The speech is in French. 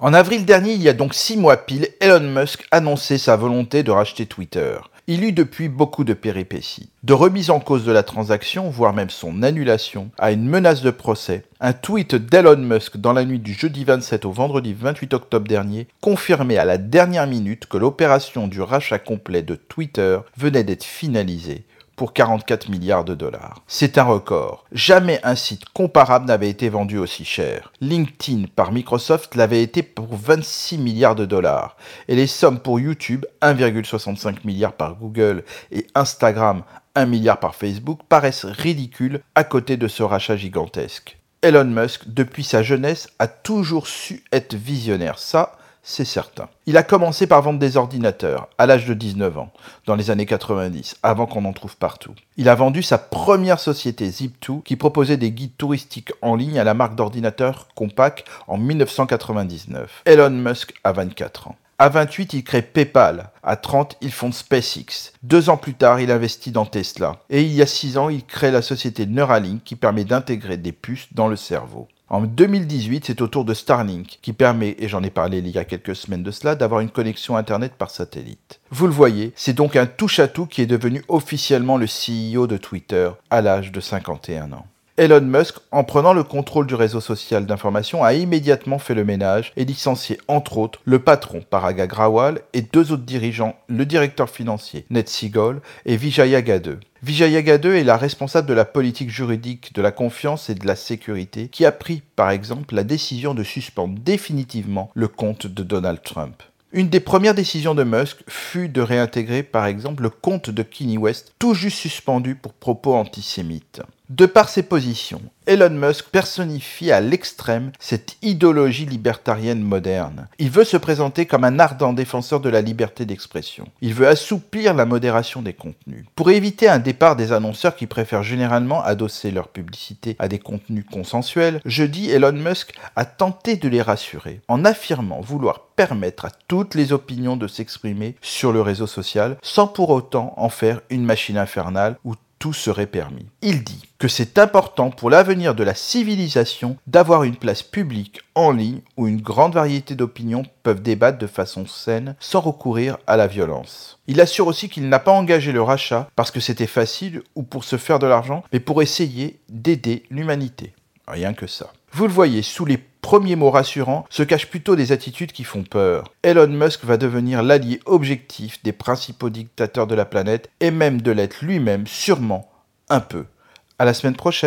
En avril dernier, il y a donc six mois pile, Elon Musk annonçait sa volonté de racheter Twitter. Il eut depuis beaucoup de péripéties. De remise en cause de la transaction, voire même son annulation, à une menace de procès, un tweet d'Elon Musk dans la nuit du jeudi 27 au vendredi 28 octobre dernier confirmait à la dernière minute que l'opération du rachat complet de Twitter venait d'être finalisée pour 44 milliards de dollars. C'est un record. Jamais un site comparable n'avait été vendu aussi cher. LinkedIn par Microsoft l'avait été pour 26 milliards de dollars. Et les sommes pour YouTube, 1,65 milliard par Google et Instagram, 1 milliard par Facebook, paraissent ridicules à côté de ce rachat gigantesque. Elon Musk, depuis sa jeunesse, a toujours su être visionnaire. Ça, c'est certain. Il a commencé par vendre des ordinateurs à l'âge de 19 ans, dans les années 90, avant qu'on en trouve partout. Il a vendu sa première société Zip2 qui proposait des guides touristiques en ligne à la marque d'ordinateurs Compaq en 1999. Elon Musk a 24 ans. À 28, il crée PayPal. À 30, il fonde SpaceX. Deux ans plus tard, il investit dans Tesla. Et il y a six ans, il crée la société Neuralink qui permet d'intégrer des puces dans le cerveau. En 2018, c'est au tour de Starlink qui permet, et j'en ai parlé il y a quelques semaines de cela, d'avoir une connexion Internet par satellite. Vous le voyez, c'est donc un touche-à-tout qui est devenu officiellement le CEO de Twitter à l'âge de 51 ans. Elon Musk, en prenant le contrôle du réseau social d'information, a immédiatement fait le ménage et licencié entre autres le patron Parag Agrawal et deux autres dirigeants, le directeur financier Ned Seagull et Vijaya Gadde. Vijaya Gadde est la responsable de la politique juridique de la confiance et de la sécurité qui a pris par exemple la décision de suspendre définitivement le compte de Donald Trump. Une des premières décisions de Musk fut de réintégrer par exemple le compte de Kanye West, tout juste suspendu pour propos antisémites. De par ses positions, Elon Musk personnifie à l'extrême cette idéologie libertarienne moderne. Il veut se présenter comme un ardent défenseur de la liberté d'expression. Il veut assouplir la modération des contenus. Pour éviter un départ des annonceurs qui préfèrent généralement adosser leur publicité à des contenus consensuels, jeudi Elon Musk a tenté de les rassurer en affirmant vouloir permettre à toutes les opinions de s'exprimer sur le réseau social sans pour autant en faire une machine infernale où tout serait permis. Il dit que c'est important pour l'avenir de la civilisation d'avoir une place publique en ligne où une grande variété d'opinions peuvent débattre de façon saine sans recourir à la violence. Il assure aussi qu'il n'a pas engagé le rachat parce que c'était facile ou pour se faire de l'argent, mais pour essayer d'aider l'humanité. Rien que ça. Vous le voyez, sous les premiers mots rassurants se cachent plutôt des attitudes qui font peur. Elon Musk va devenir l'allié objectif des principaux dictateurs de la planète et même de l'être lui-même sûrement un peu. À la semaine prochaine.